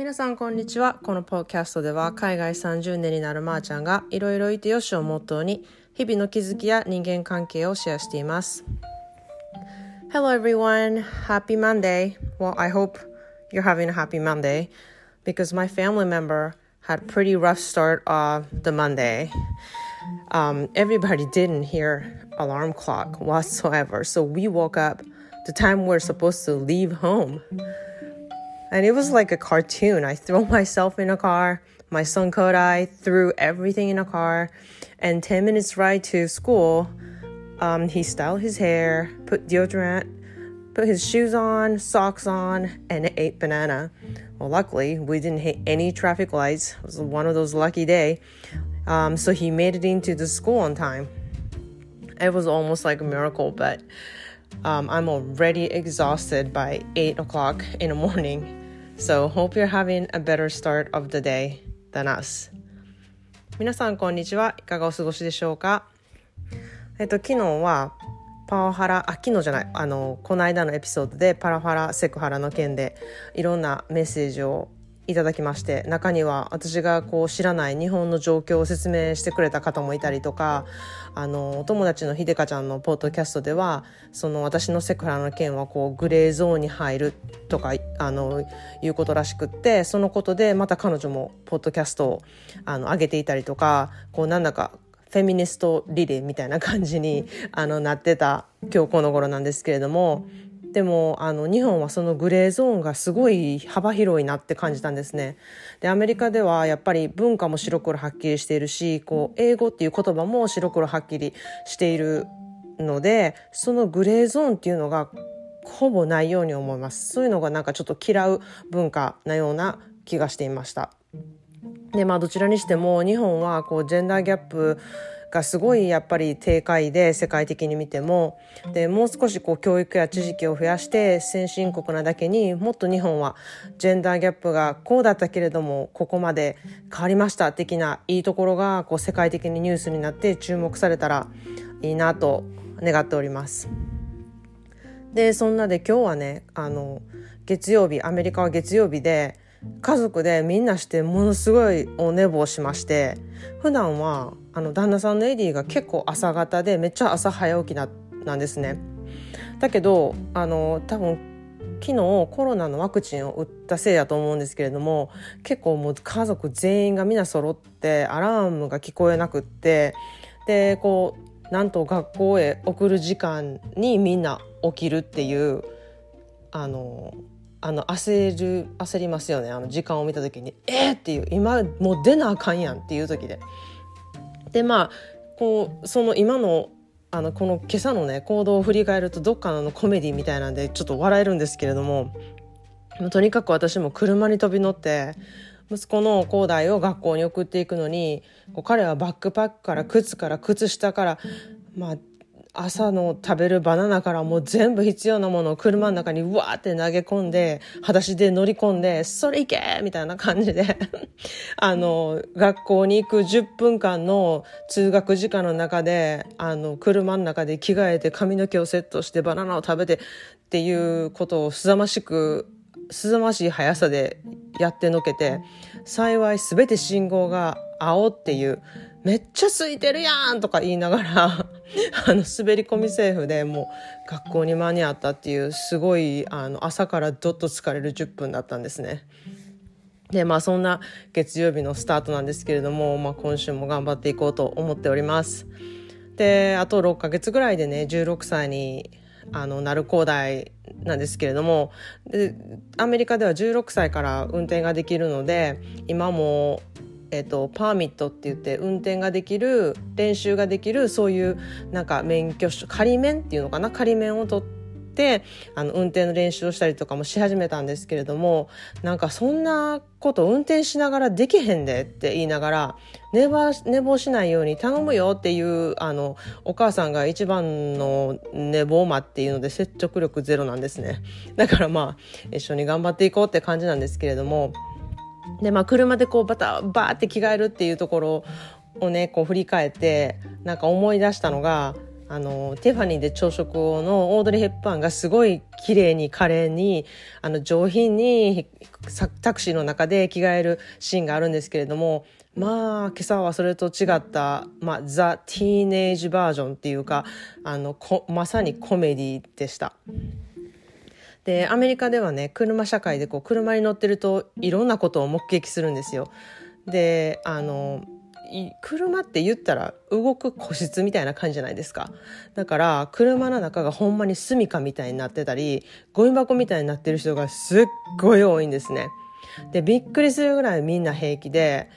皆さんこんにちはこのポッキャストでは海外30年になるまーちゃんがいろいろいてよしをモットーに日々の気づきや人間関係をシェアしています Hello everyone happy Monday well I hope you're having a happy Monday because my family member had pretty rough start of the Monday um, everybody didn't hear alarm clock whatsoever so we woke up the time we're supposed to leave home and it was like a cartoon. I threw myself in a car. My son Kodai threw everything in a car. And 10 minutes ride to school, um, he styled his hair, put deodorant, put his shoes on, socks on, and ate banana. Well, luckily, we didn't hit any traffic lights. It was one of those lucky day. Um, so he made it into the school on time. It was almost like a miracle, but um, I'm already exhausted by 8 o'clock in the morning. So hope you're having a better start of the day than us. 皆さんこんにちは。いかがお過ごしでしょうか？えっと、昨日はパワハラ、あ、昨日じゃない、あの、この間のエピソードでパラハラ、セクハラの件でいろんなメッセージをいただきまして中には私がこう知らない日本の状況を説明してくれた方もいたりとかあのお友達のひでかちゃんのポッドキャストではその私のセクハラの件はこうグレーゾーンに入るとかあのいうことらしくってそのことでまた彼女もポッドキャストをあの上げていたりとかこうなんだかフェミニストリレーみたいな感じにあのなってた今日この頃なんですけれどもでもあの日本はそのグレーゾーンがすごい幅広いなって感じたんですね。でアメリカではやっぱり文化も白黒はっきりしているしこう英語っていう言葉も白黒はっきりしているのでそのグレーゾーンっていうのがほぼないように思います。そういうのがなんかちょっと嫌う文化なような気がしていました。でまあどちらにしても日本はこうジェンダーギャップがすごいやっぱり低下位で世界的に見てもでもう少しこう教育や知識を増やして先進国なだけにもっと日本はジェンダーギャップがこうだったけれどもここまで変わりました的ないいところがこう世界的にニュースになって注目されたらいいなと願っております。でそんなで今日はねあの月曜日アメリカは月曜日で家族でみんなしてものすごいお寝坊しまして普段はあの旦那さんのエディが結構朝方でめっちゃ朝早起きななんですね。だけどあの多分昨日コロナのワクチンを打ったせいやと思うんですけれども結構もう家族全員が皆揃ってアラームが聞こえなくってでこうなんと学校へ送る時間にみんな起きるっていうあのあの焦る焦りますよねあの時間を見た時に「えー!」っていう今もう出なあかんやんっていう時で。でまあこうその今のあのこの今朝のね行動を振り返るとどっかのコメディみたいなんでちょっと笑えるんですけれどもとにかく私も車に飛び乗って息子の恒大を学校に送っていくのに彼はバックパックから靴から靴下からまあ朝の食べるバナナからもう全部必要なものを車の中にうわーって投げ込んで、裸足で乗り込んで、それいけみたいな感じで あの、学校に行く10分間の通学時間の中で、あの、車の中で着替えて髪の毛をセットしてバナナを食べてっていうことをすざましく、すざましい速さでやってのけて、幸い全て信号が青っていう、めっちゃ空いてるやんとか言いながら あの滑り込みセーフでもう学校に間に合ったっていうすごいあの朝からどっと疲れる10分だったんですね。でまあそんな月曜日のスタートなんですけれども、まあ、今週も頑張っていこうと思っております。であと6ヶ月ぐらいでね16歳にあのなる高大なんですけれどもでアメリカでは16歳から運転ができるので今もえーと、パーミットって言って運転ができる練習ができるそういうなんか免許証仮免っていうのかな？仮免を取ってあの運転の練習をしたりとかもし始めたんですけれどもなんかそんなこと運転しながらできへんでって言いながら寝坊寝坊しないように頼むよっていうあのお母さんが一番の寝坊魔っていうので説得力ゼロなんですねだからまあ一緒に頑張っていこうって感じなんですけれども。でまあ車でこうバタバーって着替えるっていうところをねこう振り返ってなんか思い出したのがあのティファニーで朝食をのオードリー・ヘップバーンがすごい綺麗に華麗にあの上品にタクシーの中で着替えるシーンがあるんですけれどもまあ今朝はそれと違った、まあ、ザ・ティーネージバージョンっていうかあのまさにコメディでした。でアメリカではね車社会でこう車に乗ってるといろんなことを目撃するんですよ。であの車って言ったら動く個室みたいな感じじゃないですかだから車の中がほんまに住処みたいになってたりゴミ箱みたいになってる人がすっごい多いんですねでびっくりするぐらいみんな平気で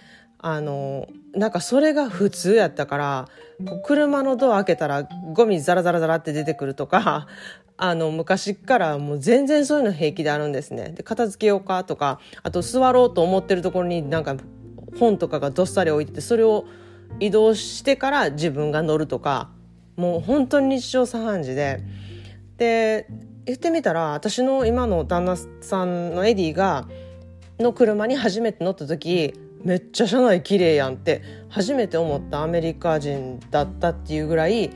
あのなんかそれが普通やったから車のドア開けたらゴミザラザラザラって出てくるとか あの昔からもう全然そういうの平気であるんですね。で片付けようかとかあと座ろうと思ってるところになんか本とかがどっさり置いててそれを移動してから自分が乗るとかもう本当に日常茶飯事で。で言ってみたら私の今の旦那さんのエディがの車に初めて乗った時めっちゃ車内綺麗やんって初めて思ったアメリカ人だったっていうぐらい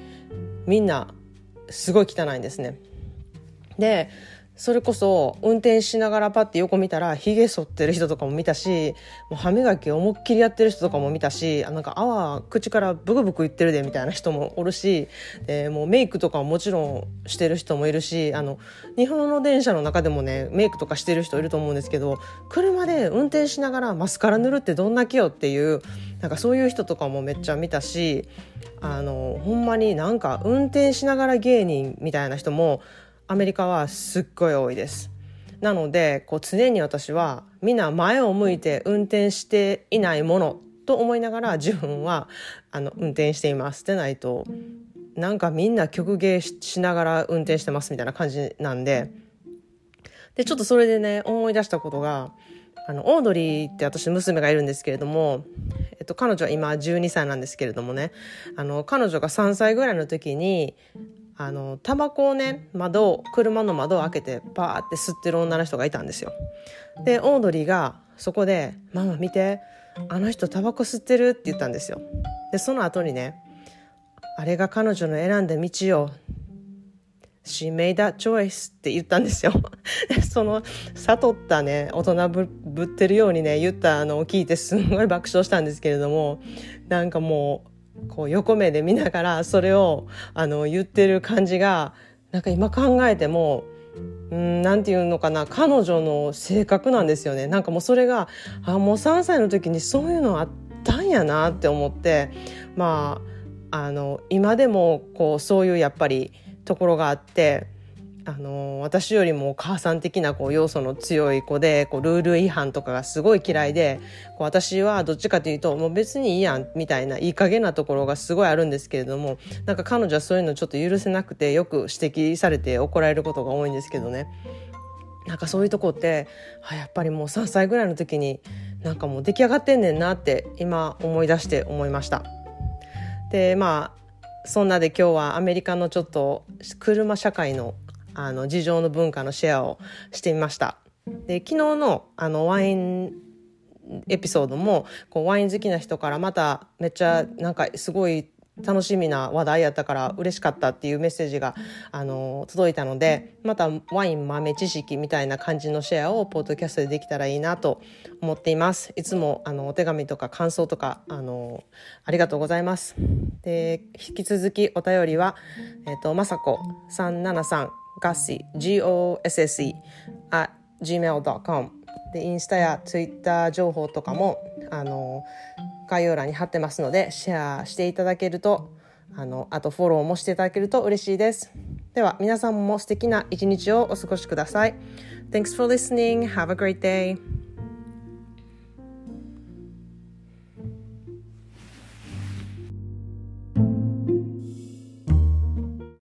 みんなすごい汚いんですね。でそれこそ運転しながらパッて横見たらひげ剃ってる人とかも見たしもう歯磨き思いっきりやってる人とかも見たしなんか泡口からブクブクいってるでみたいな人もおるしでもうメイクとかももちろんしてる人もいるしあの日本の電車の中でもねメイクとかしてる人いると思うんですけど車で運転しながらマスカラ塗るってどんな気よっていうなんかそういう人とかもめっちゃ見たしあのほんまになんか運転しながら芸人みたいな人もアメリカはすっごい多いです。なのでこう常に私はみんな前を向いて運転していないものと思いながら自分はあの運転していますでないとなんかみんな曲芸しながら運転してますみたいな感じなんででちょっとそれでね思い出したことがあのオードリーって私娘がいるんですけれども、えっと、彼女は今12歳なんですけれどもねあの彼女が3歳ぐらいの時にあのタバコをね窓車の窓を開けてパーって吸ってる女の人がいたんですよでオードリーがそこで「ママ見てあの人タバコ吸ってる」って言ったんですよでその後にね「あれが彼女の選んだ道よ」She made that choice って言ったんですよ。その悟ったね、大人ぶぶってるようにね、言ったのを聞いてすんごい爆笑したんですけれども、なんかもうこう横目で見ながらそれをあの言ってる感じがなんか今考えてもうんなんていうのかな彼女の性格なんですよね。なんかもうそれがあもう3歳の時にそういうのあったんやなって思ってまああの今でもこうそういうやっぱりところがあってあの私よりもお母さん的なこう要素の強い子でこうルール違反とかがすごい嫌いでこう私はどっちかというともう別にいいやんみたいないい加減なところがすごいあるんですけれどもなんか彼女はそういうのちょっと許せなくてよく指摘されて怒られることが多いんですけどねなんかそういうとこってあやっぱりもう3歳ぐらいの時になんかもう出来上がってんねんなって今思い出して思いました。でまあそんなで今日はアメリカのちょっと車社会のあの事情の文化のシェアをしてみました。で昨日のあのワインエピソードもこうワイン好きな人からまためっちゃなんかすごい楽しみな話題やったから嬉しかったっていうメッセージがあの届いたのでまたワイン豆知識みたいな感じのシェアをポッドキャストでできたらいいなと思っています。いつもあのお手紙とか感想とかあのありがとうございます。で引き続きお便りはえっ、ー、とまさこ373ガッシー GOSSE at gmail.com でインスタやツイッター情報とかもあの概要欄に貼ってますのでシェアしていただけるとあのあとフォローもしていただけると嬉しいですでは皆さんも素敵な一日をお過ごしください Thanks for listening. Have a great day.